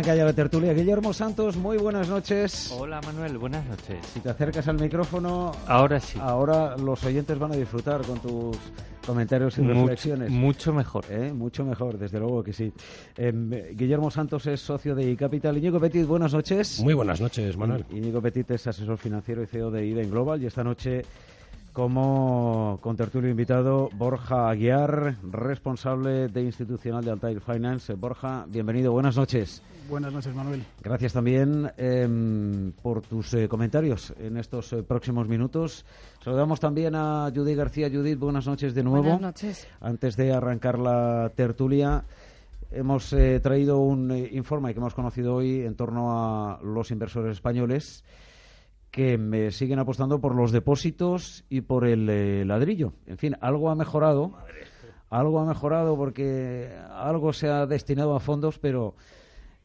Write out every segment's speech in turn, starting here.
Arranca ya la tertulia. Guillermo Santos, muy buenas noches. Hola Manuel, buenas noches. Si te acercas al micrófono, ahora sí. Ahora los oyentes van a disfrutar con tus comentarios y reflexiones. Mucho mejor. ¿Eh? Mucho mejor, desde luego que sí. Em, Guillermo Santos es socio de iCapital. Iñigo Petit, buenas noches. Muy buenas noches, Manuel. Íñigo Petit es asesor financiero y CEO de Iden Global y esta noche como contertulio invitado Borja Aguiar, responsable de institucional de Altair Finance. Borja, bienvenido, buenas noches. Buenas noches, Manuel. Gracias también em, por tus eh, comentarios en estos eh, próximos minutos. Saludamos también a Judith García. Judith, buenas noches de nuevo. Buenas noches. Antes de arrancar la tertulia, hemos eh, traído un informe que hemos conocido hoy en torno a los inversores españoles que me siguen apostando por los depósitos y por el eh, ladrillo. En fin, algo ha mejorado. Algo ha mejorado porque algo se ha destinado a fondos, pero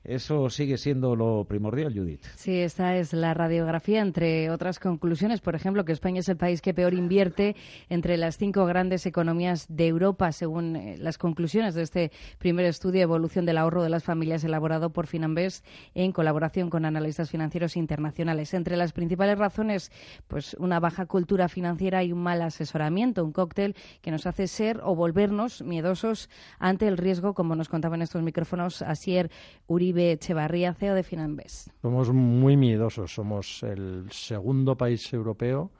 eso sigue siendo lo primordial, Judith. Sí, esta es la radiografía, entre otras conclusiones. Por ejemplo, que España es el país que peor invierte entre las cinco grandes economías de Europa, según eh, las conclusiones de este primer estudio evolución del ahorro de las familias elaborado por Finambest en colaboración con analistas financieros internacionales. Entre las principales razones, pues una baja cultura financiera y un mal asesoramiento, un cóctel que nos hace ser o volvernos miedosos ante el riesgo, como nos contaba en estos micrófonos Asier Uribe Echevarría, CEO de Finambes. Somos muy miedosos. Somos el segundo país europeo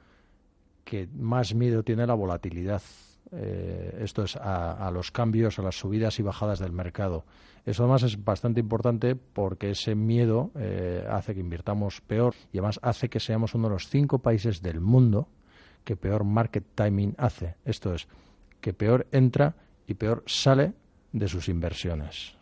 que más miedo tiene la volatilidad. Eh, esto es a, los cambios, a las subidas y bajadas del mercado. Eso además es bastante importante porque ese miedo eh, hace que invirtamos peor y además hace que seamos uno de los cinco países del mundo que peor market timing hace. Esto es, que peor entra y peor sale de sus inversiones.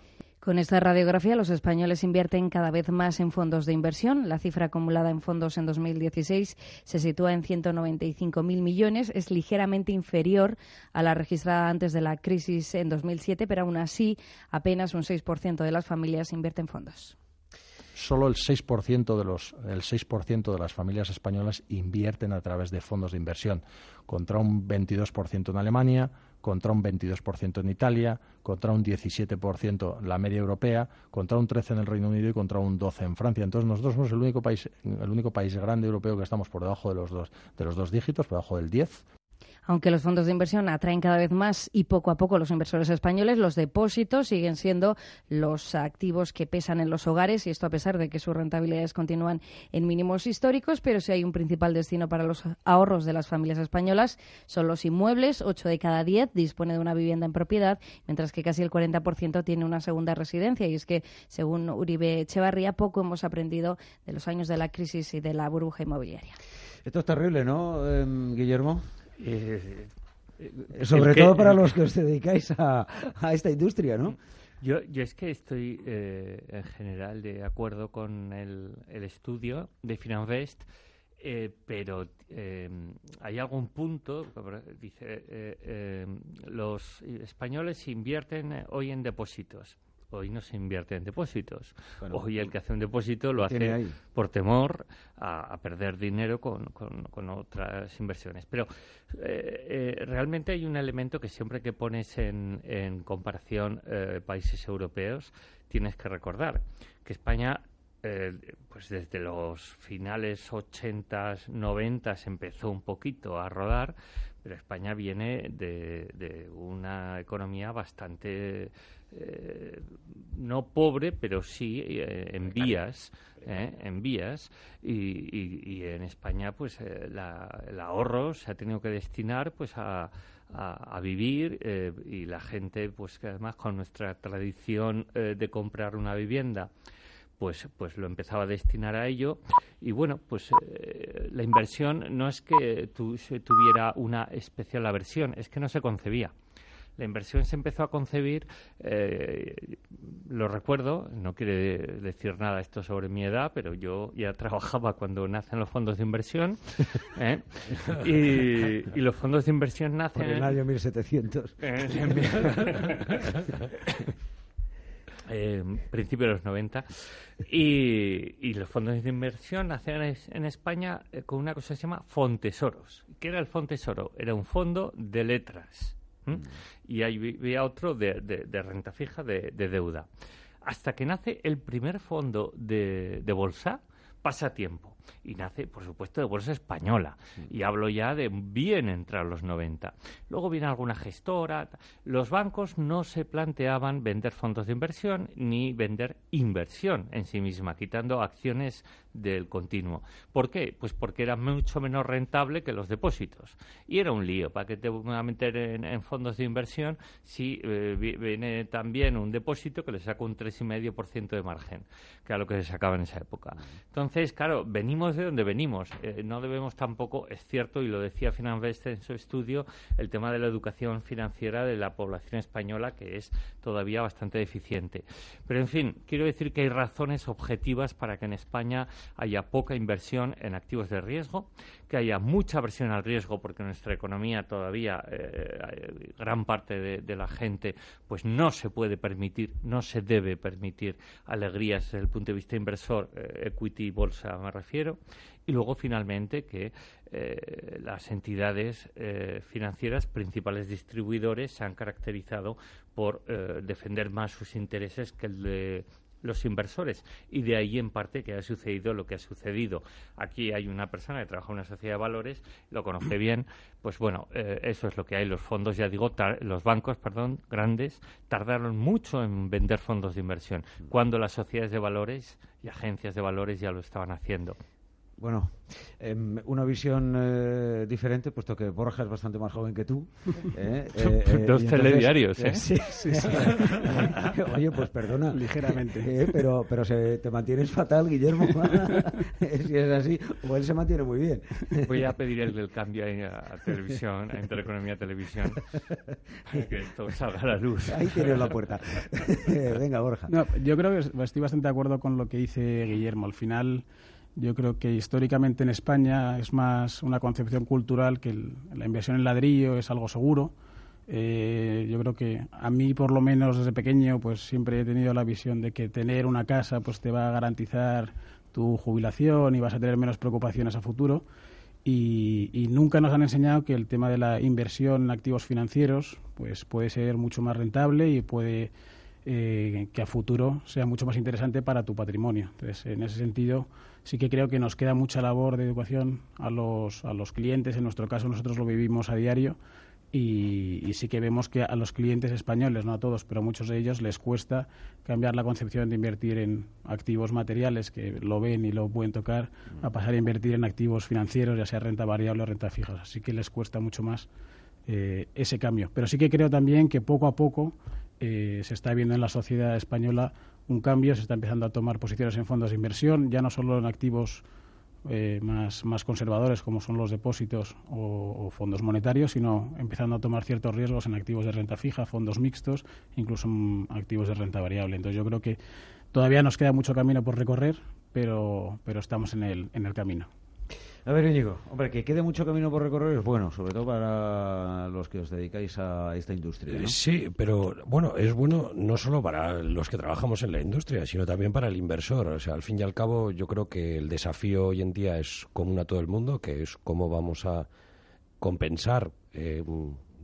Con esta radiografía, los españoles invierten cada vez más en fondos de inversión. La cifra acumulada en fondos en 2016 se sitúa en 195.000 millones. Es ligeramente inferior a la registrada antes de la crisis en 2007, pero aún así apenas un 6% de las familias invierten en fondos solo el 6% de los el 6% de las familias españolas invierten a través de fondos de inversión, contra un 22% en Alemania, contra un 22% en Italia, contra un 17% la media europea, contra un 13 en el Reino Unido y contra un 12 en Francia. Entonces nosotros somos el único país el único país grande europeo que estamos por debajo de los dos de los dos dígitos, por debajo del 10 aunque los fondos de inversión atraen cada vez más y poco a poco los inversores españoles, los depósitos siguen siendo los activos que pesan en los hogares y esto a pesar de que sus rentabilidades continúan en mínimos históricos, pero si hay un principal destino para los ahorros de las familias españolas son los inmuebles, 8 de cada 10 dispone de una vivienda en propiedad, mientras que casi el 40% tiene una segunda residencia y es que según Uribe Echevarría poco hemos aprendido de los años de la crisis y de la burbuja inmobiliaria. Esto es terrible, ¿no, em, Guillermo? Eh, eh, sobre todo para los que os dedicáis a, esta industria, ¿no? Yo, yo es que estoy eh, en general de acuerdo con el, estudio de Finanvest, pero hay algún punto, dice, los españoles invierten hoy en depósitos hoy no se invierte en depósitos. hoy el que hace un depósito lo hace por temor a, perder dinero con, con, otras inversiones. Pero eh, eh, realmente hay un elemento que siempre que pones en, en comparación eh, países europeos tienes que recordar, que España pues desde los finales 80, 90 empezó un poquito a rodar, pero España viene de, de una economía bastante eh, no pobre, pero sí eh, en vías, eh, en vías, y, en España, pues el ahorro se ha tenido que destinar, pues a, vivir y la gente, pues que además con nuestra tradición de comprar una vivienda, pues, pues lo empezaba a destinar a ello. Y bueno, pues la inversión no es que tu, tuviera una especial aversión, es que no se concebía La inversión se empezó a concebir, eh, lo recuerdo, no quiere decir nada esto sobre mi edad, pero yo ya trabajaba cuando nacen los fondos de inversión. ¿eh? Y, los fondos de inversión nacen... en el año 1700. eh, principio de los 90. Y, los fondos de inversión nacen en España eh, con una cosa que se llama Fontesoros. ¿Qué era el Fontesoro? Era un fondo de letras. Mm. Y ahí había otro de, renta fija, de, deuda. Hasta que nace el primer fondo de, de bolsa, pasa tiempo y nace, por supuesto, de bolsa española. Y hablo ya de bien entrar los 90. Luego viene alguna gestora. Los bancos no se planteaban vender fondos de inversión ni vender inversión en sí misma, quitando acciones del continuo. ¿Por qué? Pues porque era mucho menos rentable que los depósitos. Y era un lío. ¿Para qué te voy a meter en, fondos de inversión si eh, viene también un depósito que le saca un 3,5% de margen, que era lo que se sacaba en esa época? Entonces, claro, de donde venimos. Eh, no debemos tampoco, es cierto, y lo decía Finanvest en su estudio, el tema de la educación financiera de la población española, que es todavía bastante deficiente. Pero, en fin, quiero decir que hay razones objetivas para que en España haya poca inversión en activos de riesgo, que haya mucha aversión al riesgo, porque nuestra economía todavía, eh, gran parte de, la gente, pues no se puede permitir, no se debe permitir alegrías desde el punto de vista inversor, eh, equity, bolsa me refiero, y luego finalmente que eh, las entidades financieras, principales distribuidores, se han caracterizado por defender más sus intereses que el de los inversores y de ahí en parte que ha sucedido lo que ha sucedido. Aquí hay una persona que trabaja en una sociedad de valores, lo conoce bien, pues bueno, eh, eso es lo que hay. Los fondos, ya digo, los bancos, perdón, grandes, tardaron mucho en vender fondos de inversión, cuando las sociedades de valores y agencias de valores ya lo estaban haciendo. Bueno, em, una visión eh, diferente, puesto que Borja es bastante más joven que tú. ¿eh? eh Dos telediarios, ¿eh? Sí, sí, sí. Oye, pues perdona. Ligeramente. pero pero se, te mantienes fatal, Guillermo. si es así, o él se mantiene muy bien. Voy a pedir el, cambio a, televisión, a Intereconomía Televisión, que esto salga a la luz. Ahí tienes la puerta. Venga, Borja. No, yo creo que estoy bastante de acuerdo con lo que dice Guillermo. Al final yo creo que históricamente en España es más una concepción cultural que la inversión en ladrillo es algo seguro. Eh, yo creo que a mí, por lo menos desde pequeño, pues siempre he tenido la visión de que tener una casa pues te va a garantizar tu jubilación y vas a tener menos preocupaciones a futuro. Y, nunca nos han enseñado que el tema de la inversión en activos financieros pues puede ser mucho más rentable y puede eh, que a futuro sea mucho más interesante para tu patrimonio. Entonces, en ese sentido, sí que creo que nos queda mucha labor de educación a los, a los clientes. En nuestro caso, nosotros lo vivimos a diario. Y, sí que vemos que a los clientes españoles, no a todos, pero a muchos de ellos les cuesta cambiar la concepción de invertir en activos materiales que lo ven y lo pueden tocar, a pasar a invertir en activos financieros, ya sea renta variable o renta fija. Así que les cuesta mucho más eh, ese cambio. Pero sí que creo también que poco a poco eh, se está viendo en la sociedad española un cambio, se está empezando a tomar posiciones en fondos de inversión, ya no solo en activos eh, más, más conservadores como son los depósitos o, fondos monetarios, sino empezando a tomar ciertos riesgos en activos de renta fija, fondos mixtos, incluso en activos de renta variable. Entonces yo creo que todavía nos queda mucho camino por recorrer, pero, pero estamos en el, en el camino. A ver, Íñigo, hombre, que quede mucho camino por recorrer es bueno, sobre todo para los que os dedicáis a esta industria. ¿no? Sí, pero bueno, es bueno no solo para los que trabajamos en la industria, sino también para el inversor. O sea, al fin y al cabo, yo creo que el desafío hoy en día es común a todo el mundo, que es cómo vamos a compensar eh,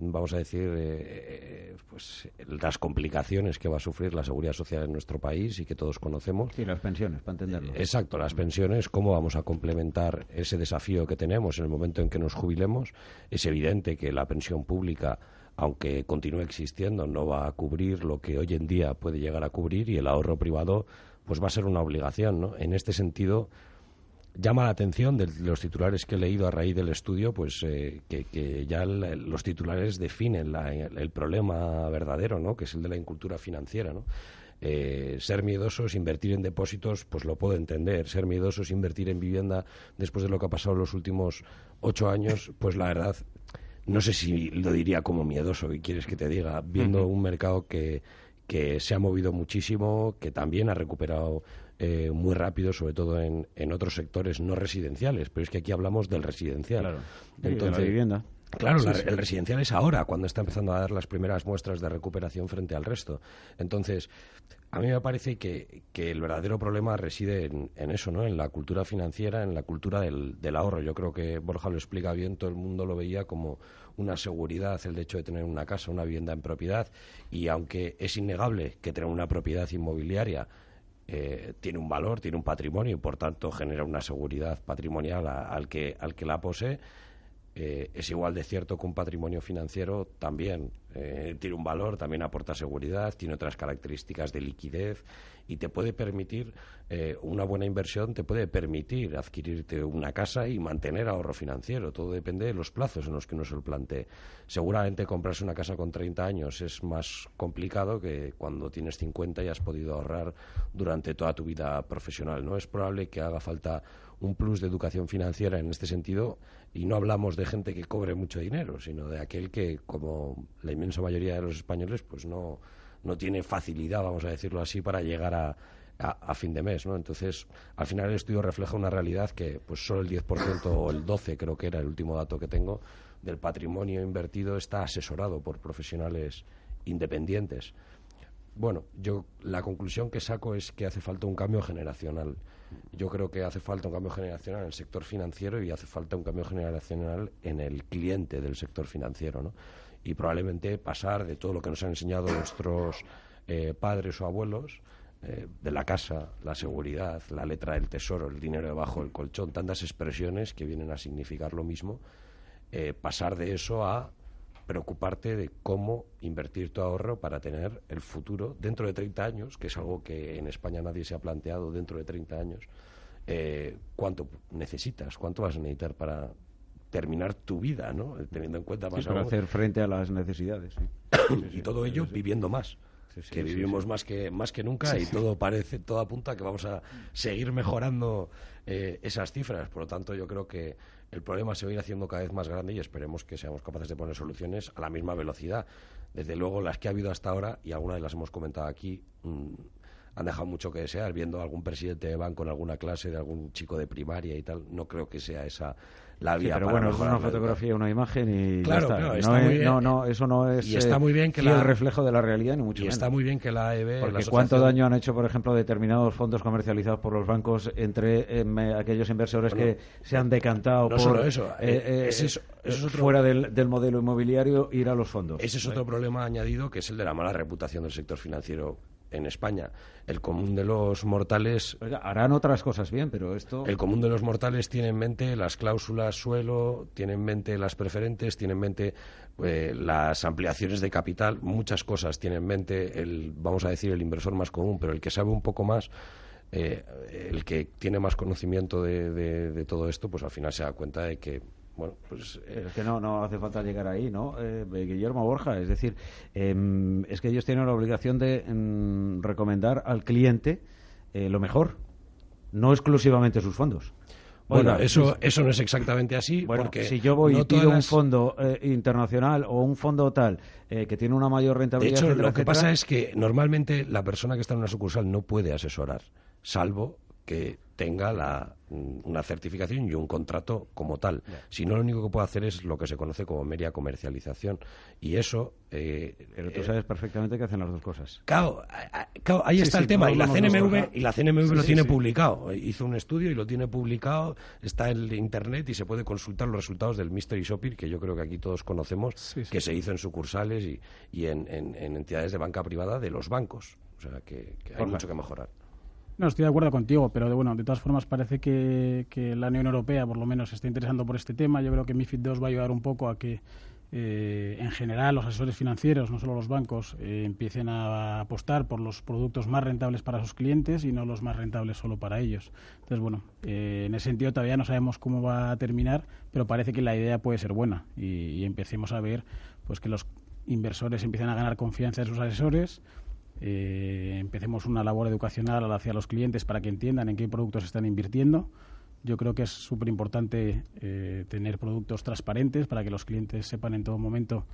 vamos a decir, eh, eh, pues las complicaciones que va a sufrir la seguridad social en nuestro país y que todos conocemos. Sí, las pensiones, para entenderlo. exacto, las pensiones, cómo vamos a complementar ese desafío que tenemos en el momento en que nos jubilemos. Es evidente que la pensión pública aunque continúe existiendo, no va a cubrir lo que hoy en día puede llegar a cubrir y el ahorro privado pues va a ser una obligación, ¿no? En este sentido, llama la atención de los titulares que he leído a raíz del estudio, pues eh, que, ya los titulares definen el problema verdadero, ¿no? Que es el de la incultura financiera, ¿no? Eh, ser miedosos, invertir en depósitos, pues lo puedo entender. Ser miedosos, invertir en vivienda después de lo que ha pasado en los últimos ocho años, pues la verdad no sé si lo diría como miedoso, ¿qué quieres que te diga? Viendo un mercado que, que se ha movido muchísimo, que también ha recuperado eh, muy rápido, sobre todo en, en, otros sectores no residenciales, pero es que aquí hablamos del residencial. Claro. Entonces, la vivienda. Claro, el residencial es ahora, cuando está empezando a dar las primeras muestras de recuperación frente al resto. Entonces, a mí me parece que, que el verdadero problema reside en, en, eso, ¿no? En la cultura financiera, en la cultura del, del, ahorro. Yo creo que Borja lo explica bien, todo el mundo lo veía como una seguridad el hecho de tener una casa, una vivienda en propiedad, y aunque es innegable que tener una propiedad inmobiliaria eh, tiene un valor, tiene un patrimonio y por tanto genera una seguridad patrimonial al, que, al que la posee, eh, es igual de cierto que un patrimonio financiero también eh, tiene un valor, también aporta seguridad, tiene otras características de liquidez y te puede permitir eh, una buena inversión, te puede permitir adquirirte una casa y mantener ahorro financiero. Todo depende de los plazos en los que uno se lo plantee. Seguramente comprarse una casa con 30 años es más complicado que cuando tienes 50 y has podido ahorrar durante toda tu vida profesional. No es probable que haga falta un plus de educación financiera en este sentido y no hablamos de gente que cobre mucho dinero, sino de aquel que, como la inmensa mayoría de los españoles, pues no, no tiene facilidad, vamos a decirlo así, para llegar a, a, fin de mes, ¿no? Entonces, al final el estudio refleja una realidad que, pues solo el 10% o el 12% creo que era el último dato que tengo del patrimonio invertido está asesorado por profesionales independientes. Bueno, yo la conclusión que saco es que hace falta un cambio generacional. Yo creo que hace falta un cambio generacional en el sector financiero y hace falta un cambio generacional en el cliente del sector financiero, ¿no? Y probablemente pasar de todo lo que nos han enseñado nuestros eh, padres o abuelos, eh, de la casa, la seguridad, la letra del tesoro, el dinero debajo del colchón, tantas expresiones que vienen a significar lo mismo, eh, pasar de eso a preocuparte de cómo invertir tu ahorro para tener el futuro dentro de 30 años, que es algo que en España nadie se ha planteado dentro de 30 años. Eh, ¿Cuánto necesitas? ¿Cuánto vas a necesitar para terminar tu vida, ¿no? Teniendo en cuenta más sí, para hacer frente a las necesidades. y todo ello viviendo más. que vivimos más que más que nunca y todo parece todo apunta a que vamos a seguir mejorando eh, esas cifras por lo tanto yo creo que el problema se va a ir haciendo cada vez más grande y esperemos que seamos capaces de poner soluciones a la misma velocidad. Desde luego, las que ha habido hasta ahora, y algunas de las hemos comentado aquí, mm, han dejado mucho que desear. Viendo algún presidente de banco en alguna clase de algún chico de primaria y tal, no creo que sea esa la vía. pero bueno, es una fotografía, una imagen y claro, ya está. no, muy bien. no, eso no es y está muy bien que el reflejo de la realidad ni mucho y está muy bien que la AEB porque cuánto daño han hecho por ejemplo determinados fondos comercializados por los bancos entre em, aquellos inversores que se han decantado por solo eso, eh, eh, fuera del, del, modelo inmobiliario ir a los fondos ese es otro problema añadido que es el de la mala reputación del sector financiero en España. El común de los mortales. harán otras cosas bien, pero esto. El común de los mortales tiene en mente las cláusulas suelo, tiene en mente las preferentes, tiene en mente eh, las ampliaciones de capital, muchas cosas tiene en mente el, vamos a decir, el inversor más común, pero el que sabe un poco más. Eh, el que tiene más conocimiento de, de todo esto, pues al final se da cuenta de que bueno, pues eh, es que no, no hace falta llegar ahí, ¿no? Eh, Guillermo Borja, es decir, em, es que ellos tienen la obligación de em, recomendar al cliente eh, lo mejor, no exclusivamente sus fondos. Bueno, eso, eso no es exactamente así. Bueno, porque si yo voy y pido un fondo internacional o un fondo tal que tiene una mayor rentabilidad. De hecho, lo que pasa es que normalmente la persona que está en una sucursal no puede asesorar, salvo que tenga la, mm, una certificación y un contrato como tal. Si no, lo único que puede hacer es lo que se conoce como media comercialización. Y eso... Eh, Pero tú sabes perfectamente que hacen las dos cosas. Claro, ahí está el tema. Y la CNMV, y la CNMV lo tiene publicado. Hizo un estudio y lo tiene publicado. Está en Internet y se puede consultar los resultados del Mystery Shopping, que yo creo que aquí todos conocemos, que se hizo en sucursales y, y en, entidades de banca privada de los bancos. O sea, que, hay mucho que mejorar. No, estoy de acuerdo contigo, pero de, bueno, de todas formas parece que, la Unión Europea por lo menos se está interesando por este tema. Yo creo que MIFID II va a ayudar un poco a que eh, en general los asesores financieros, no solo los bancos, eh, empiecen a apostar por los productos más rentables para sus clientes y no los más rentables solo para ellos. Entonces, bueno, eh, en ese sentido todavía no sabemos cómo va a terminar, pero parece que la idea puede ser buena y, y empecemos a ver pues que los inversores empiezan a ganar confianza en sus asesores, eh, empecemos una labor educacional hacia los clientes para que entiendan en qué productos están invirtiendo Yo creo que es súper importante eh, tener productos transparentes para que los clientes sepan en todo momento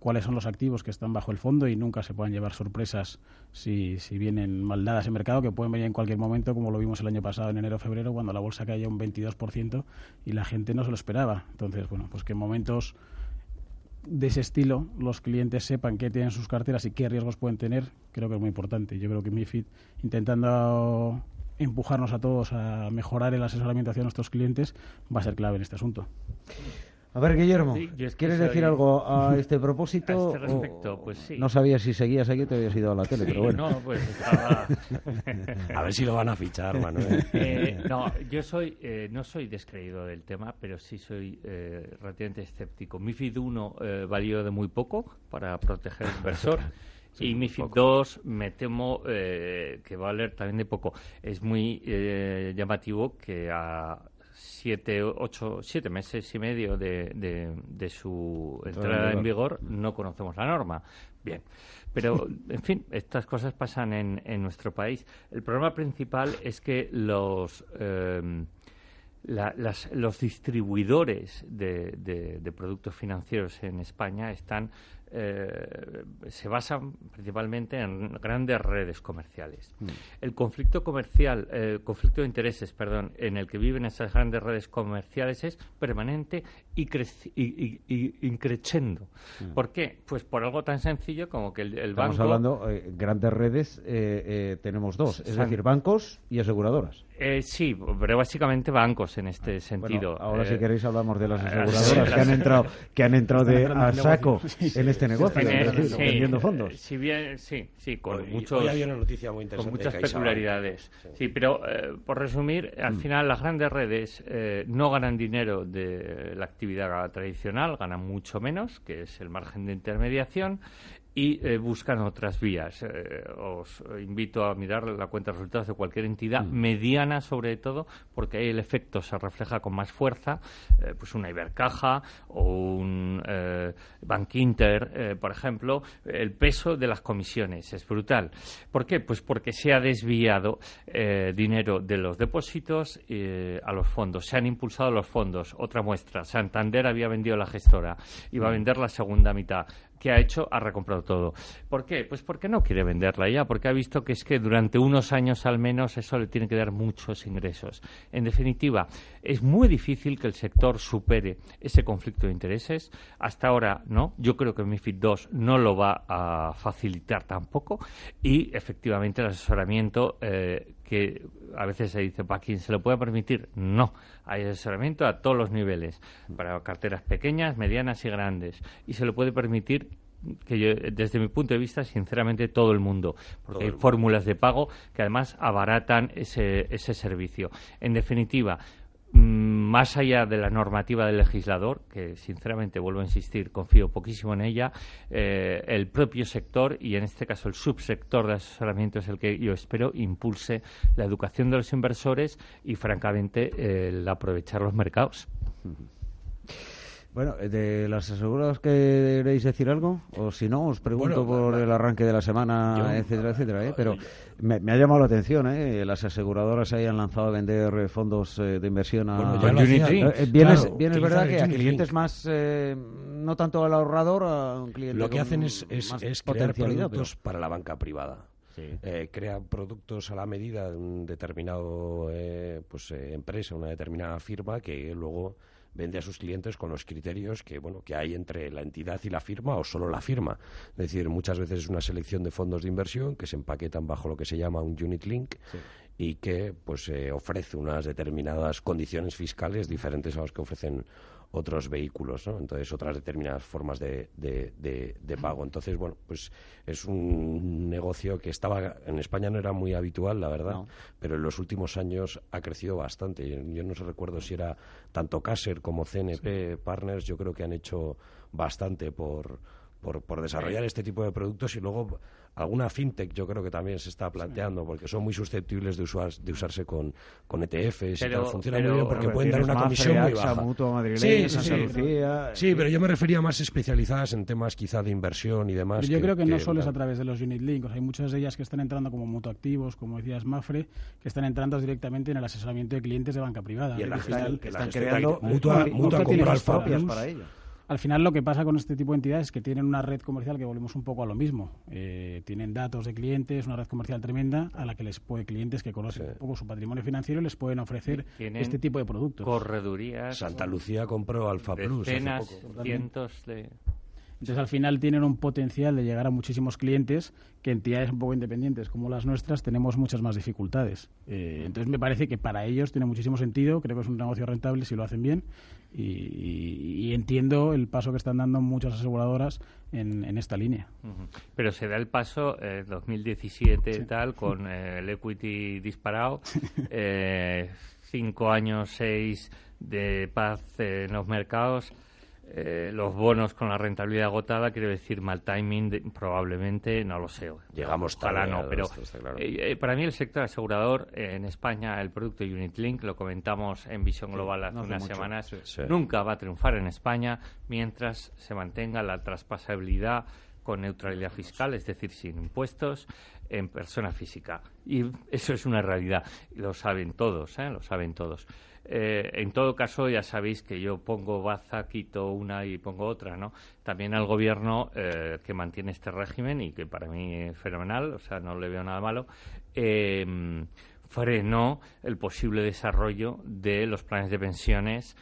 cuáles son los activos que están bajo el fondo y nunca se puedan llevar sorpresas si, si vienen mal dadas en mercado, que pueden venir en cualquier momento, como lo vimos el año pasado en enero-febrero, cuando la bolsa caía un 22% y la gente no se lo esperaba. Entonces, bueno, pues que en momentos de ese estilo los clientes sepan qué tienen sus carteras y qué riesgos pueden tener, creo que es muy importante. Yo creo que MIFID, intentando empujarnos a todos a mejorar el asesoramiento hacia nuestros clientes, va a ser clave en este asunto. A ver, Guillermo, ¿quieres decir algo a este propósito? A este respecto, pues sí. No sabía si seguías aquí o te habías ido a la tele, pero bueno. No, pues estaba... a ver si lo van a fichar, Manuel. Eh, no, yo soy, eh, no soy descreído del tema, pero sí soy eh, relativamente escéptico. MIFID 1 eh, valió de muy poco para proteger al inversor. y MIFID 2 me temo eh, que va a valer también de poco. Es muy eh, llamativo que a siete, ocho, siete meses y medio de, de, de su entrada en vigor no conocemos la norma. Bien, pero en fin, estas cosas pasan en, en nuestro país. El problema principal es que los eh, la, las, los distribuidores de, de, de, productos financieros en España están eh, se basan principalmente en grandes redes comerciales. Mm. El conflicto comercial, eh, conflicto de intereses, perdón, en el que viven esas grandes redes comerciales es permanente y, y, y, y. Mm. ¿Por qué? Pues por algo tan sencillo como que el, el Estamos banco... hablando, eh, grandes redes, eh, eh, tenemos dos, es decir, bancos y aseguradoras. Eh, sí, pero básicamente bancos en este sentido. Bueno, ahora, si queréis, hablamos de las aseguradoras que han entrado, que han entrado de, a saco en este negocio, sí, vendiendo fondos. Si bien, sí, sí, con hoy, muchos, hoy había una noticia muy con muchas peculiaridades. Sí. pero eh, por resumir, al mm. final las grandes redes eh, no ganan dinero de la actividad tradicional, ganan mucho menos, que es el margen de intermediación, y eh, buscan otras vías. Eh, os invito a mirar la cuenta de resultados de cualquier entidad, mm. mediana sobre todo, porque ahí el efecto se refleja con más fuerza, eh, pues una Ibercaja o un Bank Inter, por ejemplo, el peso de las comisiones es brutal. ¿Por qué? Pues porque se ha desviado dinero de los depósitos a los fondos, se han impulsado los fondos. Otra muestra, Santander había vendido la gestora, iba a Mm. vender la segunda mitad. ¿Qué ha hecho? Ha recomprado todo. ¿Por qué? Pues porque no quiere venderla ya, porque ha visto que es que durante unos años al menos eso le tiene que dar muchos ingresos. En definitiva, es muy difícil que el sector supere ese conflicto de intereses. Hasta ahora no. Yo creo que MIFID II no lo va a facilitar tampoco. Y efectivamente el asesoramiento eh, que a veces se dice, ¿para quién se lo puede permitir? No, hay asesoramiento a todos los niveles, para carteras pequeñas, medianas y grandes, y se lo puede permitir que yo, desde mi punto de vista, sinceramente, todo el mundo, porque hay fórmulas de pago que además abaratan ese, ese servicio. En definitiva, más allá de la normativa del legislador, que sinceramente vuelvo a insistir, confío poquísimo en ella, eh, el propio sector y en este caso el subsector de asesoramiento es el que yo espero impulse la educación de los inversores y francamente el aprovechar los mercados. Bueno, ¿de las aseguradoras queréis decir algo? O si no, os pregunto bueno, por el arranque de la semana, yo, etcétera, etcétera. ¿eh? Pero me, me, ha llamado la atención, ¿eh? Las aseguradoras hayan lanzado a vender fondos eh, de inversión a... Bueno, Unity. Eh, bien, claro, es, bien es verdad que a clientes más, eh, no tanto al ahorrador, a un cliente Lo que hacen es, es, es crear productos pero... para la banca privada. Sí. Eh, crean productos a la medida de un determinado eh, pues, eh, empresa, una determinada firma que luego vende a sus clientes con los criterios que bueno que hay entre la entidad y la firma o solo la firma. Es decir, muchas veces es una selección de fondos de inversión que se empaquetan bajo lo que se llama un unit link sí. y que pues eh, ofrece unas determinadas condiciones fiscales diferentes a las que ofrecen otros vehículos, ¿no? Entonces, otras determinadas formas de, de, de, de, pago. Entonces, bueno, pues es un negocio que estaba en España no era muy habitual, la verdad, no. pero en los últimos años ha crecido bastante. Yo no recuerdo si era tanto Caser como CNP sí. Partners, yo creo que han hecho bastante por por, por desarrollar este tipo de productos y luego alguna fintech yo creo que también se está planteando porque son muy susceptibles de, usar, de usarse con, con ETFs y tal. Funciona muy bien porque pueden dar una comisión muy baja. sí, sí, pero yo me refería más especializadas en temas quizá de inversión y demás. yo creo que, no solo es a través de los unit links, hay muchas de ellas que están entrando como mutuactivos, como decías Mafre, que están entrando directamente en el asesoramiento de clientes de banca privada. Y en la final, que están creando mutua, mutua, mutua propias para ello. Al final lo que pasa con este tipo de entidades es que tienen una red comercial que volvemos un poco a lo mismo. Eh, tienen datos de clientes, una red comercial tremenda a la que les puede clientes que conocen un poco su patrimonio financiero les pueden ofrecer este tipo de productos. Corredurías. Santa Lucía compró Alfa Plus. cientos de entonces, al final tienen un potencial de llegar a muchísimos clientes que entidades un poco independientes como las nuestras tenemos muchas más dificultades. Eh, entonces, me parece que para ellos tiene muchísimo sentido, creo que es un negocio rentable si lo hacen bien y, entiendo el paso que están dando muchas aseguradoras en, esta línea. Pero se da el paso en eh, 2017 y tal, con eh, el equity disparado, cinco años, seis de paz en los mercados eh, los bonos con la rentabilidad agotada, quiero decir mal timing, probablemente, no lo sé. Llegamos tarde. no, pero eh, eh, para mí el sector asegurador en España, el producto Unit Link, lo comentamos en Visión Global hace unas semanas, nunca va a triunfar en España mientras se mantenga la traspasabilidad con neutralidad fiscal, es decir, sin impuestos, en persona física. Y eso es una realidad. Lo saben todos, ¿eh? lo saben todos. Eh, en todo caso, ya sabéis que yo pongo baza, quito una y pongo otra, ¿no? También al gobierno eh, que mantiene este régimen y que para mí es fenomenal, o sea, no le veo nada malo, frenó el posible desarrollo de los planes de pensiones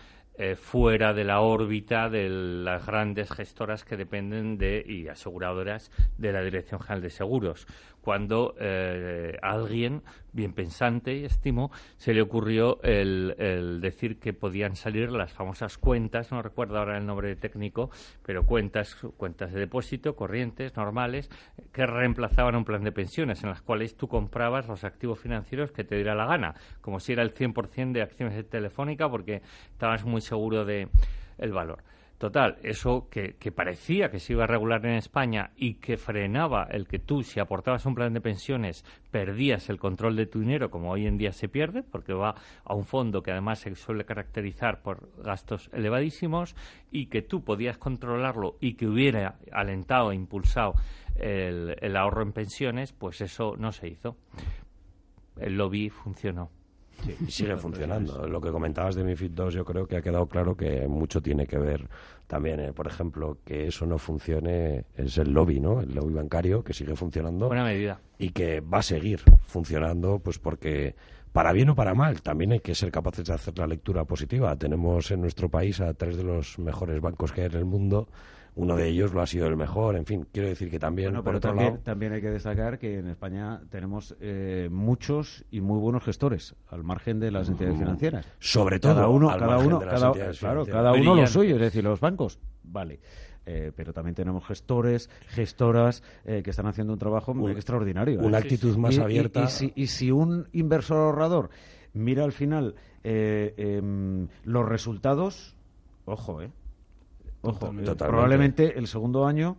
fuera de la órbita de las grandes gestoras que dependen de y aseguradoras de la Dirección General de Seguros. Cuando eh, alguien, bien pensante y estimo, se le ocurrió el, decir que podían salir las famosas cuentas, no recuerdo ahora el nombre técnico, pero cuentas, cuentas de depósito corrientes, normales, que reemplazaban un plan de pensiones, en las cuales tú comprabas los activos financieros que te diera la gana, como si era el 100% de acciones de Telefónica, porque estabas muy seguro de el valor. Total, eso que, parecía que se iba a regular en España y que frenaba el que tú, si aportabas un plan de pensiones, perdías el control de tu dinero, como hoy en día se pierde, porque va a un fondo que además se suele caracterizar por gastos elevadísimos, y que tú podías controlarlo y que hubiera alentado e impulsado el, el ahorro en pensiones, pues eso no se hizo. El lobby funcionó y sigue funcionando. Lo que comentabas de MIFID 2, yo creo que ha quedado claro que mucho tiene que ver también, eh, por ejemplo, que eso no funcione es el lobby, ¿no? El lobby bancario que sigue funcionando. Buena medida. Y que va a seguir funcionando, pues porque para bien o para mal, también hay que ser capaces de hacer la lectura positiva. Tenemos en nuestro país a tres de los mejores bancos que hay en el mundo uno de ellos lo ha sido el mejor. En fin, quiero decir que también, por otro también, lado... también hay que destacar que en España tenemos eh, muchos y muy buenos gestores, al margen de las entidades mm, financieras. Sobre todo, cada uno, cada uno, claro, cada uno lo suyo, es decir, los bancos, vale. Eh, pero también tenemos gestores, gestoras eh, que están haciendo un trabajo muy extraordinario. Una actitud más abierta. Y, si, un inversor ahorrador mira al final em, los resultados, ojo, ¿eh? Ojo, probablemente el segundo año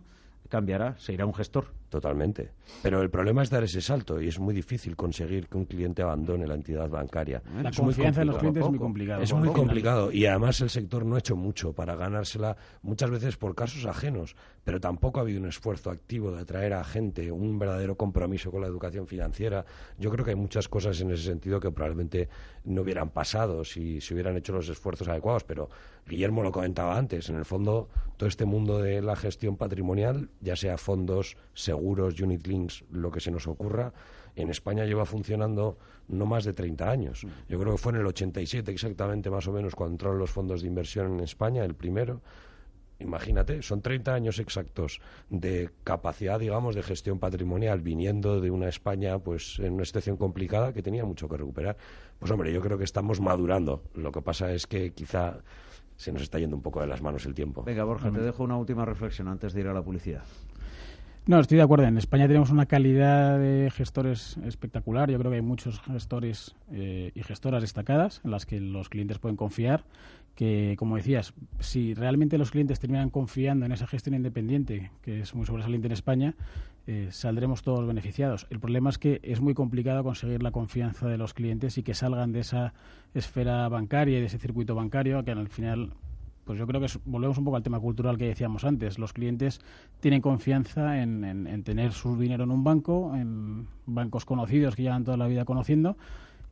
cambiará, se irá un gestor. Totalmente. Pero el problema es dar ese salto y es muy difícil conseguir que un cliente abandone la entidad bancaria. La confianza en los clientes es muy complicado. Es muy complicado y además el sector no ha hecho mucho para ganársela muchas veces por casos ajenos, pero tampoco ha habido un esfuerzo activo de atraer a gente, un verdadero compromiso con la educación financiera. Yo creo que hay muchas cosas en ese sentido que probablemente no hubieran pasado si se hubieran hecho los esfuerzos adecuados, pero Guillermo lo comentaba antes, en el fondo todo este mundo de la gestión patrimonial, ya sea fondos, seguros, seguros, unit links, lo que se nos ocurra, en España lleva funcionando no más de 30 años. Yo creo que fue en el 87 exactamente más o menos cuando entraron los fondos de inversión en España, el primero. Imagínate, son 30 años exactos de capacidad, digamos, de gestión patrimonial viniendo de una España pues en una situación complicada que tenía mucho que recuperar. Pues hombre, yo creo que estamos madurando. Lo que pasa es que quizá se nos está yendo un poco de las manos el tiempo. Venga, Borja, te dejo una última reflexión antes de ir a la publicidad. No, estoy de acuerdo. En España tenemos una calidad de gestores espectacular. Yo creo que hay muchos gestores eh, y gestoras destacadas en las que los clientes pueden confiar. Que, como decías, si realmente los clientes terminan confiando en esa gestión independiente, que es muy sobresaliente en España, eh, saldremos todos beneficiados. El problema es que es muy complicado conseguir la confianza de los clientes y que salgan de esa esfera bancaria y de ese circuito bancario, que al final pues yo creo que volvemos un poco al tema cultural que decíamos antes. Los clientes tienen confianza en, tener su dinero en un banco, en bancos conocidos que llevan toda la vida conociendo.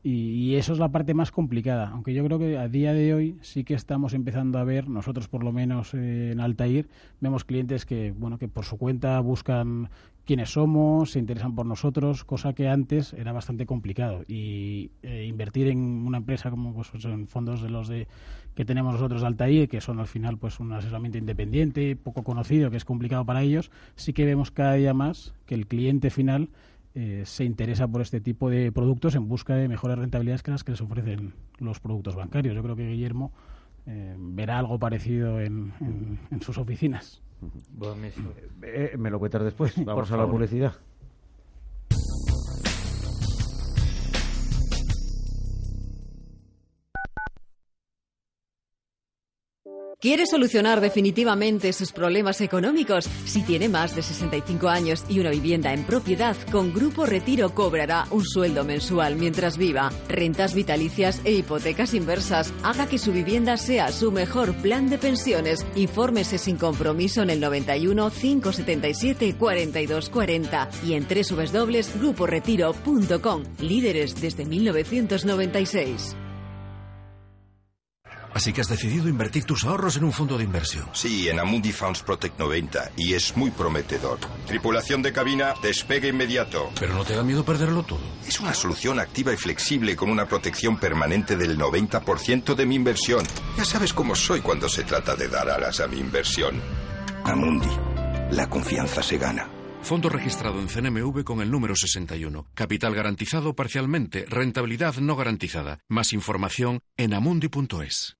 Y, eso es la parte más complicada, aunque yo creo que a día de hoy sí que estamos empezando a ver, nosotros por lo menos eh, en Altair, vemos clientes que, bueno, que por su cuenta buscan quiénes somos, se interesan por nosotros, cosa que antes era bastante complicado. Y eh, invertir en una empresa como pues, en fondos de los de que tenemos nosotros de Altair, que son al final pues un asesoramiento independiente, poco conocido, que es complicado para ellos, sí que vemos cada día más que el cliente final eh, se interesa por este tipo de productos en busca de mejores rentabilidades que las que les ofrecen los productos bancarios. Yo creo que Guillermo eh, verá algo parecido en, sus oficinas. Eh, me lo cuentas después. Vamos a la publicidad. ¿Quiere solucionar definitivamente sus problemas económicos? Si tiene más de 65 años y una vivienda en propiedad, con Grupo Retiro cobrará un sueldo mensual mientras viva. Rentas vitalicias e hipotecas inversas. Haga que su vivienda sea su mejor plan de pensiones. Infórmese sin compromiso en el 91 577 4240 y en www.gruporetiro.com. Líderes desde 1996. Así que has decidido invertir tus ahorros en un fondo de inversión. Sí, en Amundi Funds Protect 90 y es muy prometedor. Tripulación de cabina, despegue inmediato. Pero no te da miedo perderlo todo. Es una solución activa y flexible con una protección permanente del 90% de mi inversión. Ya sabes cómo soy cuando se trata de dar alas a mi inversión. Amundi, la confianza se gana. Fondo registrado en CNMV con el número 61. Capital garantizado parcialmente. Rentabilidad no garantizada. Más información en amundi.es.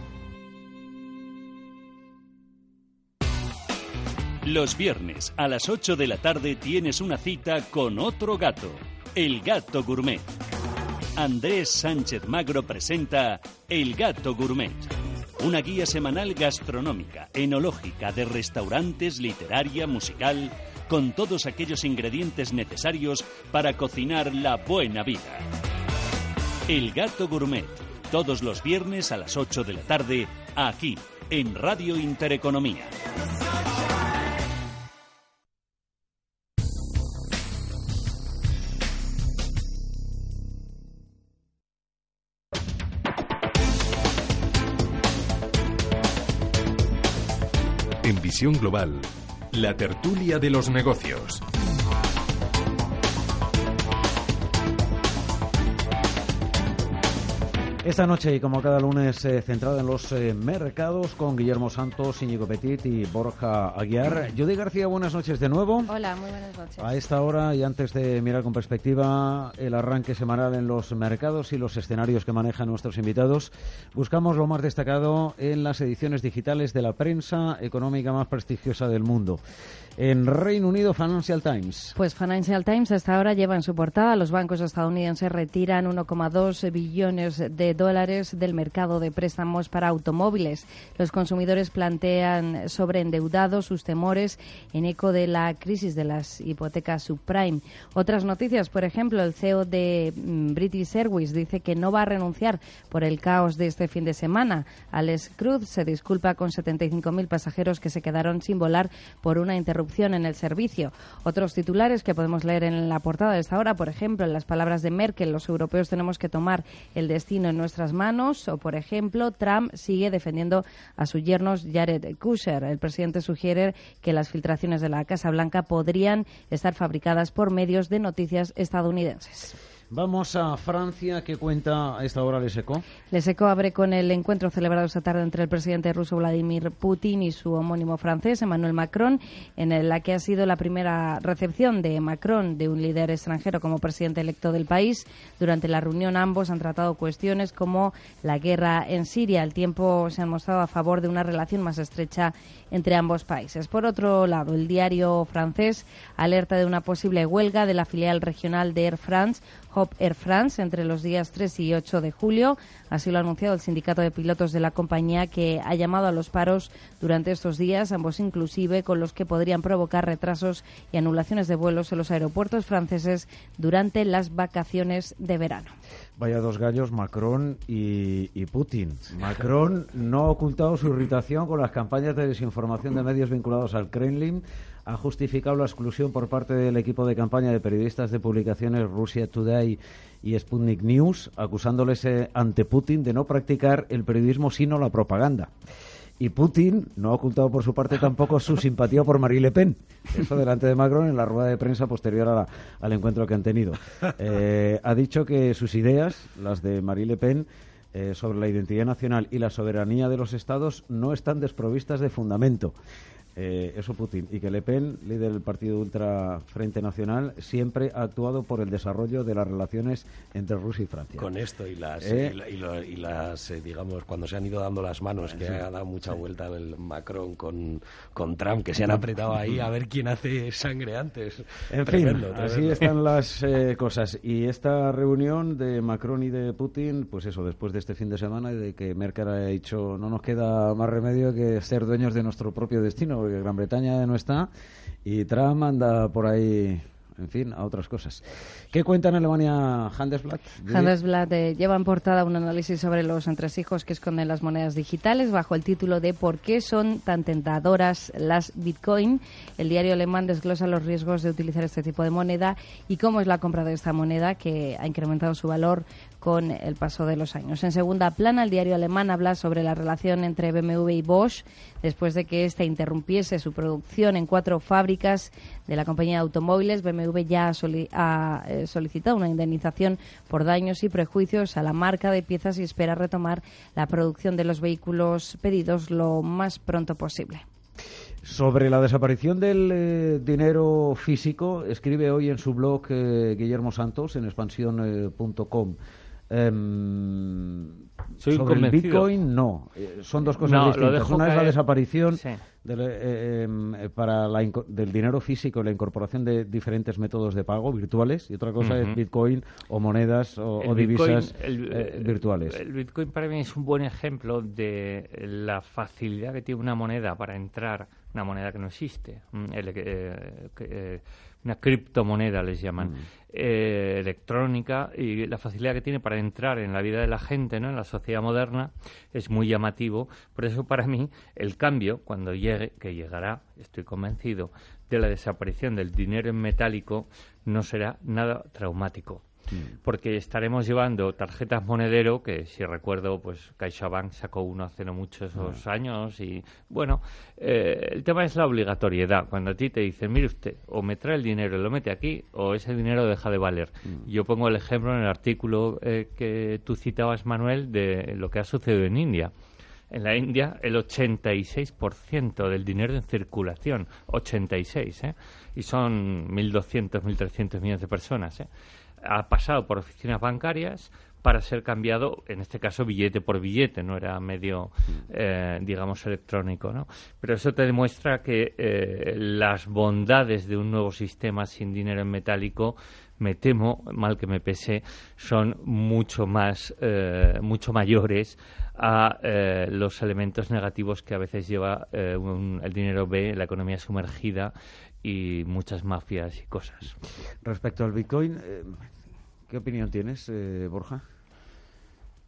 Los viernes a las 8 de la tarde tienes una cita con otro gato, el gato gourmet. Andrés Sánchez Magro presenta El gato gourmet, una guía semanal gastronómica, enológica, de restaurantes, literaria, musical, con todos aquellos ingredientes necesarios para cocinar la buena vida. El gato gourmet, todos los viernes a las 8 de la tarde, aquí, en Radio Intereconomía. Global, la tertulia de los negocios. Esta noche, y como cada lunes, eh, centrada en los eh, mercados con Guillermo Santos, Íñigo Petit y Borja Aguiar. Judy García, buenas noches de nuevo. Hola, muy buenas noches. A esta hora, y antes de mirar con perspectiva el arranque semanal en los mercados y los escenarios que manejan nuestros invitados, buscamos lo más destacado en las ediciones digitales de la prensa económica más prestigiosa del mundo. En Reino Unido, Financial Times. Pues Financial Times hasta ahora lleva en su portada los bancos estadounidenses retiran 1,2 billones de dólares del mercado de préstamos para automóviles. Los consumidores plantean sobreendeudados sus temores en eco de la crisis de las hipotecas subprime. Otras noticias, por ejemplo, el CEO de mm, British Airways dice que no va a renunciar por el caos de este fin de semana. Alex Cruz se disculpa con 75.000 pasajeros que se quedaron sin volar por una interrupción en el servicio. Otros titulares que podemos leer en la portada de esta hora, por ejemplo, en las palabras de Merkel, los europeos tenemos que tomar el destino en nuestras manos, o por ejemplo, Trump sigue defendiendo a su yerno Jared Kushner. El presidente sugiere que las filtraciones de la Casa Blanca podrían estar fabricadas por medios de noticias estadounidenses. Vamos a Francia, ¿qué cuenta a esta hora Leseco? Leseco abre con el encuentro celebrado esta tarde entre el presidente ruso Vladimir Putin y su homónimo francés Emmanuel Macron, en la que ha sido la primera recepción de Macron de un líder extranjero como presidente electo del país. Durante la reunión ambos han tratado cuestiones como la guerra en Siria. Al tiempo se han mostrado a favor de una relación más estrecha entre ambos países. Por otro lado, el diario francés alerta de una posible huelga de la filial regional de Air France Hop Air France entre los días 3 y 8 de julio. Así lo ha anunciado el sindicato de pilotos de la compañía que ha llamado a los paros durante estos días, ambos inclusive con los que podrían provocar retrasos y anulaciones de vuelos en los aeropuertos franceses durante las vacaciones de verano. Vaya dos gallos, Macron y, y, Putin. Macron no ha ocultado su irritación con las campañas de desinformación de medios vinculados al Kremlin ha justificado la exclusión por parte del equipo de campaña de periodistas de publicaciones Russia Today y Sputnik News, acusándoles eh, ante Putin de no practicar el periodismo sino la propaganda. Y Putin no ha ocultado por su parte tampoco su simpatía por Marie Le Pen. Eso delante de Macron en la rueda de prensa posterior al encuentro que han tenido. Eh, ha dicho que sus ideas, las de Marie Le Pen, eh, sobre la identidad nacional y la soberanía de los estados, no están desprovistas de fundamento. Eh, eso Putin. Y que Le Pen, líder del partido Ultra Frente Nacional, siempre ha actuado por el desarrollo de las relaciones entre Rusia y Francia. Con esto y las, ¿Eh? y, las eh, digamos, cuando se han ido dando las manos, que ha dado mucha vuelta el Macron con, con Trump, que se han apretado ahí a ver quién hace sangre antes. En fin, así están las cosas. Y esta reunión de Macron y de Putin, pues eso, después de este fin de semana y de que Merkel ha dicho no nos queda más remedio que ser dueños de nuestro propio destino porque Gran Bretaña no está y Trump anda por ahí en fin, a otras cosas. ¿Qué cuenta en Alemania Handelsblatt? Handelsblatt eh, lleva en portada un análisis sobre los entresijos que esconden las monedas digitales bajo el título de ¿Por qué son tan tentadoras las Bitcoin? El diario alemán desglosa los riesgos de utilizar este tipo de moneda y cómo es la compra de esta moneda que ha incrementado su valor con el paso de los años. En segunda plana, el diario alemán habla sobre la relación entre BMW y Bosch después de que ésta interrumpiese su producción en cuatro fábricas de la compañía de automóviles. BMW ya ha, eh, solicitado una indemnización por daños y prejuicios a la marca de piezas y espera retomar la producción de los vehículos pedidos lo más pronto posible. Sobre la desaparición del eh, dinero físico, escribe hoy en su blog eh, Guillermo Santos en expansión.com. Em, sobre el Bitcoin, no. Eh, son dos cosas distintas. Una es la desaparición del, eh, em, para del dinero físico y la incorporación de diferentes métodos de pago virtuales y otra cosa es Bitcoin o monedas o, divisas eh, virtuales. El Bitcoin para mí es un buen ejemplo de la facilidad que tiene una moneda para entrar, una moneda que no existe. Mm, el, una criptomoneda les llaman, mm. eh, electrónica y la facilidad que tiene para entrar en la vida de la gente, ¿no? en la sociedad moderna, es muy llamativo. Por eso para mí el cambio, cuando llegue, que llegará, estoy convencido, de la desaparición del dinero en metálico, no será nada traumático. Porque estaremos llevando tarjetas monedero, que si recuerdo, pues CaixaBank sacó uno hace no muchos ah. años y, bueno, eh, el tema es la obligatoriedad. Cuando a ti te dicen, mire usted, o me trae el dinero y lo mete aquí, o ese dinero deja de valer. Mm. Yo pongo el ejemplo en el artículo eh, que tú citabas, Manuel, de lo que ha sucedido en India. En la India, el 86% del dinero en circulación, 86, ¿eh? Y son 1.200, 1.300 millones de personas, ¿eh? Ha pasado por oficinas bancarias para ser cambiado, en este caso billete por billete, no era medio, eh, digamos, electrónico, ¿no? Pero eso te demuestra que eh, las bondades de un nuevo sistema sin dinero en metálico, me temo, mal que me pese, son mucho más, eh, mucho mayores a los elementos negativos que a veces lleva el dinero B, la economía sumergida y muchas mafias y cosas. Respecto al Bitcoin, eh, ¿qué opinión tienes, eh, Borja?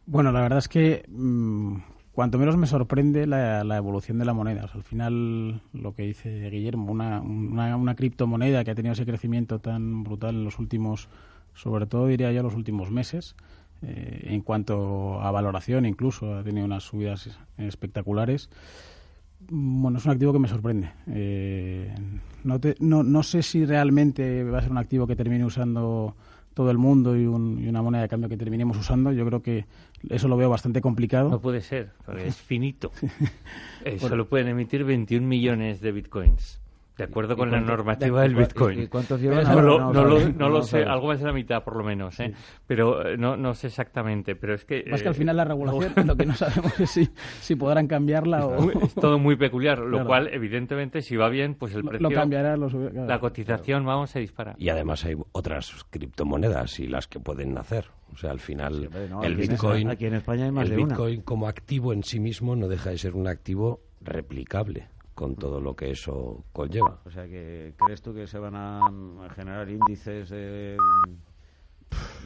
Bueno, la verdad es que mm, cuanto menos me sorprende la, evolución de la moneda. al final, lo que dice Guillermo, una, una, criptomoneda que ha tenido ese crecimiento tan brutal en los últimos, sobre todo diría yo los últimos meses, eh, en cuanto a valoración incluso, ha tenido unas subidas espectaculares. Bueno, es un activo que me sorprende. Eh, no, no, no, sé si realmente va a ser un activo que termine usando todo el mundo y, una moneda de cambio que terminemos usando. Yo creo que eso lo veo bastante complicado. No puede ser, porque es finito. eh, solo pueden emitir 21 millones de bitcoins. De acuerdo con la normativa del Bitcoin. ¿Y cuántos llevan? No, lo, no, lo, no lo sé, algo más de la mitad por lo menos, ¿eh? pero eh, no, no sé exactamente. Pero es que. Más que al final la regulación, lo que no sabemos es si, si podrán cambiarla o. Es todo muy peculiar, lo cual, evidentemente, si va bien, pues el precio. Lo cambiará, La cotización, vamos, se dispara. Y además hay otras criptomonedas y las que pueden nacer. O sea, al final, el Bitcoin. Aquí en España hay más el de Bitcoin como activo en sí mismo no deja de ser un activo replicable con todo lo que eso conlleva. O sea, que ¿crees tú que se van a generar índices de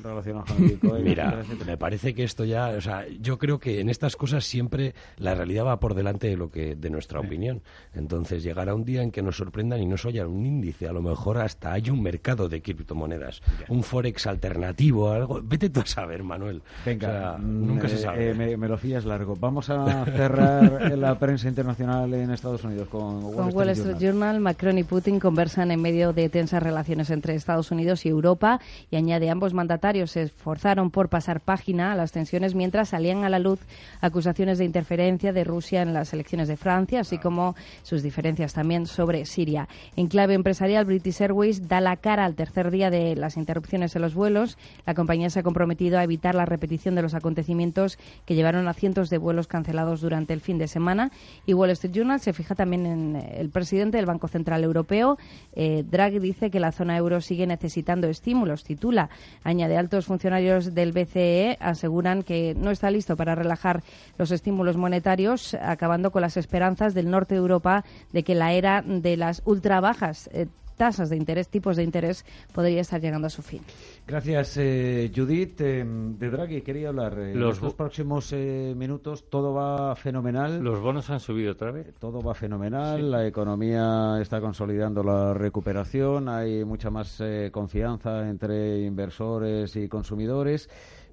relacionados con el Bitcoin? Mira, me parece que esto ya, o sea, yo creo que en estas cosas siempre la realidad va por delante de lo que de nuestra opinión. Entonces llegará un día en que nos sorprendan y nos oyan un índice, a lo mejor hasta hay un mercado de criptomonedas, un forex alternativo, algo. Vete tú a saber, Manuel. Venga, nunca me, se sabe. eh, me, me, lo fías largo. Vamos a cerrar la prensa internacional en Estados Unidos con Wall, con Street, Wall Street Journal. Journal. Macron y Putin conversan en medio de tensas relaciones entre Estados Unidos y Europa y añade ambos mandatarios se esforzaron por pasar página a las tensiones mientras salían a la luz acusaciones de interferencia de Rusia en las elecciones de Francia, así como sus diferencias también sobre Siria. En clave empresarial, British Airways da la cara al tercer día de las interrupciones en los vuelos. La compañía se ha comprometido a evitar la repetición de los acontecimientos que llevaron a cientos de vuelos cancelados durante el fin de semana. Y Wall Street Journal se fija también en el presidente del Banco Central Europeo. Eh, Draghi dice que la zona euro sigue necesitando estímulos. Titula, añade altos funcionarios del BCE aseguran que no está listo para relajar los estímulos monetarios, acabando con las esperanzas del norte de Europa de que la era de las ultra bajas eh, tasas de interés, tipos de interés, podría estar llegando a su fin. Gracias, eh, Judith. Eh, de Draghi quería hablar. Eh, los, los próximos eh, minutos todo va fenomenal. ¿Los bonos han subido otra vez? Todo va fenomenal. Sí. La economía está consolidando la recuperación. Hay mucha más eh, confianza entre inversores y consumidores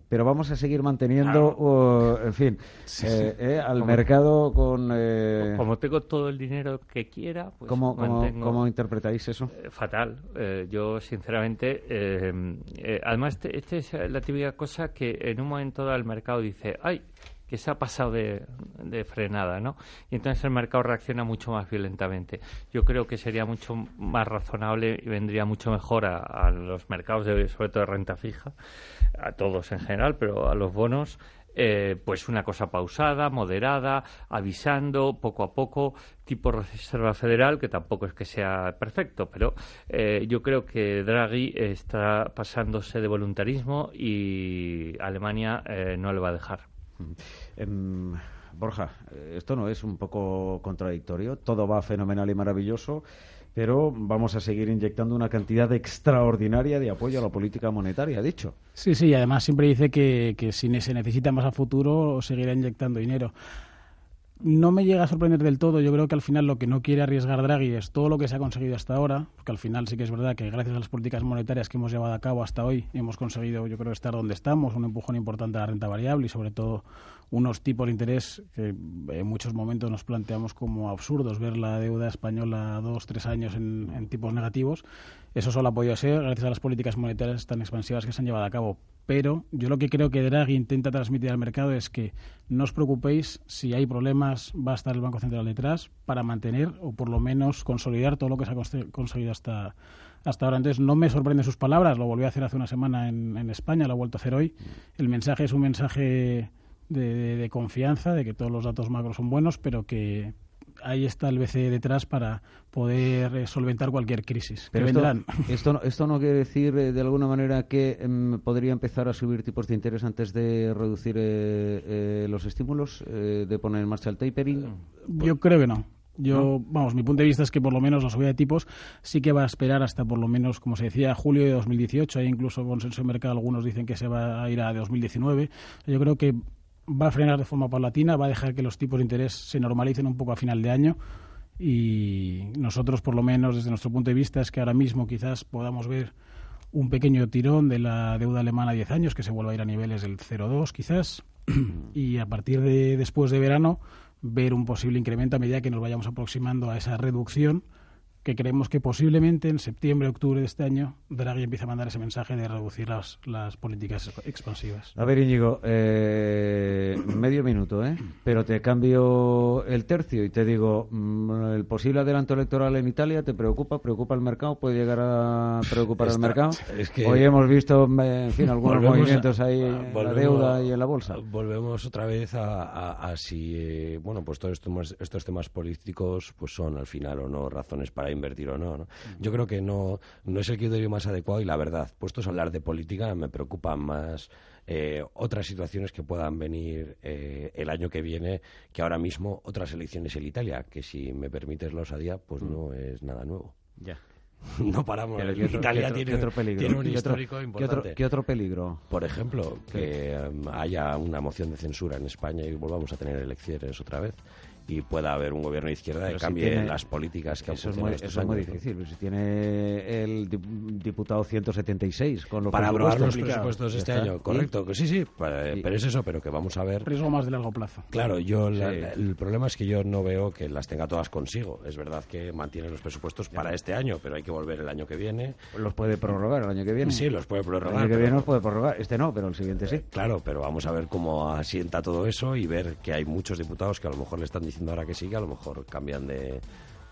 pero vamos a seguir manteniendo, claro. uh, en fin, sí, eh, eh, al como, mercado con... Eh, como tengo todo el dinero que quiera, pues ¿Cómo, mantengo, cómo, ¿cómo interpretáis eso? Eh, fatal. yo, sinceramente, además, esta este es la típica cosa que en un momento dado el mercado dice, ay, que se ha pasado de, frenada, ¿no? Y entonces el mercado reacciona mucho más violentamente. Yo creo que sería mucho más razonable y vendría mucho mejor a, a los mercados, de, sobre todo de renta fija, a todos en general, pero a los bonos, eh, pues una cosa pausada, moderada, avisando poco a poco, tipo Reserva Federal, que tampoco es que sea perfecto, pero eh, yo creo que Draghi está pasándose de voluntarismo y Alemania eh, no le va a dejar. Eh, Borja, esto no es un poco contradictorio. Todo va fenomenal y maravilloso, pero vamos a seguir inyectando una cantidad extraordinaria de apoyo a la política monetaria, dicho. Sí, sí, además siempre dice que, que si se necesita más a futuro, seguirá inyectando dinero no me llega a sorprender del todo. Yo creo que al final lo que no quiere arriesgar Draghi es todo lo que se ha conseguido hasta ahora, porque al final sí que es verdad que gracias a las políticas monetarias que hemos llevado a cabo hasta hoy hemos conseguido, yo creo, estar donde estamos, un empujón importante a la renta variable y sobre todo unos tipos de interés que en muchos momentos nos planteamos como absurdos, ver la deuda española dos, tres años en, en tipos negativos. Eso solo ha podido ser gracias a las políticas monetarias tan expansivas que se han llevado a cabo. Pero yo lo que creo que Draghi intenta transmitir al mercado es que no os preocupéis, si hay problemas va a estar el Banco Central detrás para mantener o por lo menos consolidar todo lo que se ha conseguido hasta, hasta ahora. Entonces no me sorprenden sus palabras, lo volvió a hacer hace una semana en, en España, lo ha vuelto a hacer hoy. El mensaje es un mensaje de, confianza, de que todos los datos macro son buenos, pero que ahí está el BCE detrás para poder eh, solventar cualquier crisis. Pero esto, vendrán. Esto, esto no quiere decir eh, de alguna manera que eh, podría empezar a subir tipos de interés antes de reducir eh, los estímulos, de poner en marcha el tapering. Yo creo que no. Yo, ¿No? vamos, mi punto de vista es que por lo menos la subida de tipos sí que va a esperar hasta por lo menos, como se decía, julio de 2018. Hay incluso consenso de mercado, algunos dicen que se va a ir a 2019. Yo creo que va a frenar de forma paulatina, va a dejar que los tipos de interés se normalicen un poco a final de año. Y nosotros, por lo menos desde nuestro punto de vista, es que ahora mismo quizás podamos ver un pequeño tirón de la deuda alemana a 10 años, que se vuelva a ir a niveles del 0,2 quizás, y a partir de después de verano ver un posible incremento a medida que nos vayamos aproximando a esa reducción que creemos que posiblemente en septiembre, octubre de este año, Draghi empieza a mandar ese mensaje de reducir las, las políticas expansivas. A ver, Íñigo, eh, medio minuto, ¿eh? Pero te cambio el tercio y te digo, mm, ¿el posible adelanto electoral en Italia te preocupa? ¿Preocupa el mercado? ¿Puede llegar a preocupar al mercado? Hoy hemos visto, en fin, algunos movimientos ahí en la deuda y en la bolsa. Volvemos otra vez a, si, eh, bueno, pues todos estos, estos temas políticos pues son al final o no razones para invertir o no. Yo creo que no, no es el criterio más adecuado y la verdad, puestos a hablar de política, me preocupan más eh, otras situaciones que puedan venir eh, el año que viene que ahora mismo otras elecciones en Italia, que si me permites los a día, pues no es nada nuevo. Ya. no paramos. Italia tiene, otro peligro? un histórico importante. ¿qué otro, peligro? Por ejemplo, que um, haya una moción de censura en España y volvamos a tener elecciones otra vez y pueda haber un gobierno de izquierda que cambie las políticas que eso han funcionado Eso es muy difícil. Si tiene el diputado 176 con los Para aprobar los presupuestos este año, correcto. Sí, sí, pero es eso, pero que vamos a ver... Riesgo más de largo plazo. Claro, yo el problema es que yo no veo que las tenga todas consigo. Es verdad que mantiene los presupuestos para este año, pero hay que volver el año que viene. ¿Los puede prorrogar el año que viene? Sí, los puede prorrogar. El año que viene los puede prorrogar. Este no, pero el siguiente sí. Claro, pero vamos a ver cómo asienta todo eso y ver que hay muchos diputados que a lo mejor le están diciendo ahora que sí, que a lo mejor cambian de,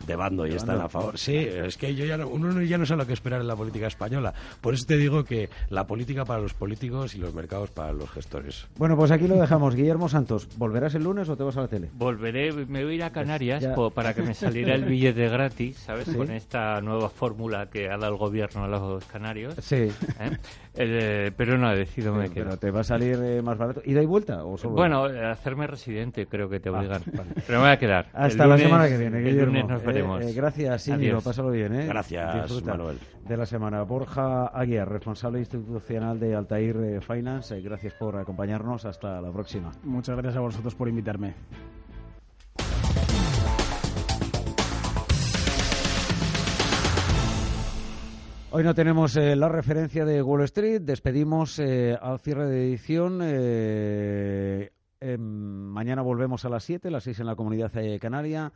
de bando y están a favor. Sí, es que yo ya no, uno ya no sabe lo que esperar en la política española. Por eso te digo que la política para los políticos y los mercados para los gestores. Bueno, pues aquí lo dejamos. Guillermo Santos, ¿volverás el lunes o te vas a la tele? Volveré, me voy a ir a Canarias para que me saliera el billete gratis, ¿sabes? Con esta nueva fórmula que ha dado el gobierno a los canarios. Sí. ¿Eh? Eh, pero no, decido me Pero te va a salir eh, más barato. ¿Ida y vuelta o solo Bueno, hacerme residente creo que te ah, obligan. Pero me voy a quedar. Hasta la semana que viene, Guillermo. El lunes nos veremos. gracias, Íñigo. Pásalo bien, ¿eh? Gracias, Manuel. De la semana. Borja Aguiar, responsable institucional de Altair Finance. gracias por acompañarnos. Hasta la próxima. Muchas gracias a vosotros por invitarme. Hoy no tenemos eh, la referencia de Wall Street. Despedimos eh, al cierre de edición. Eh, em, mañana volvemos a las 7, las 6 en la comunidad canaria.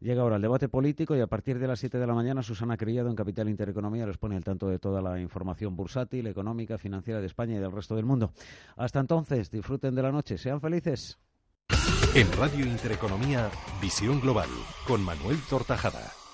Llega ahora el debate político y a partir de las 7 de la mañana Susana Criado en Capital Intereconomía les pone el tanto de toda la información bursátil, económica, financiera de España y del resto del mundo. Hasta entonces, disfruten de la noche, sean felices. En Radio Intereconomía, Visión Global, con Manuel Tortajada.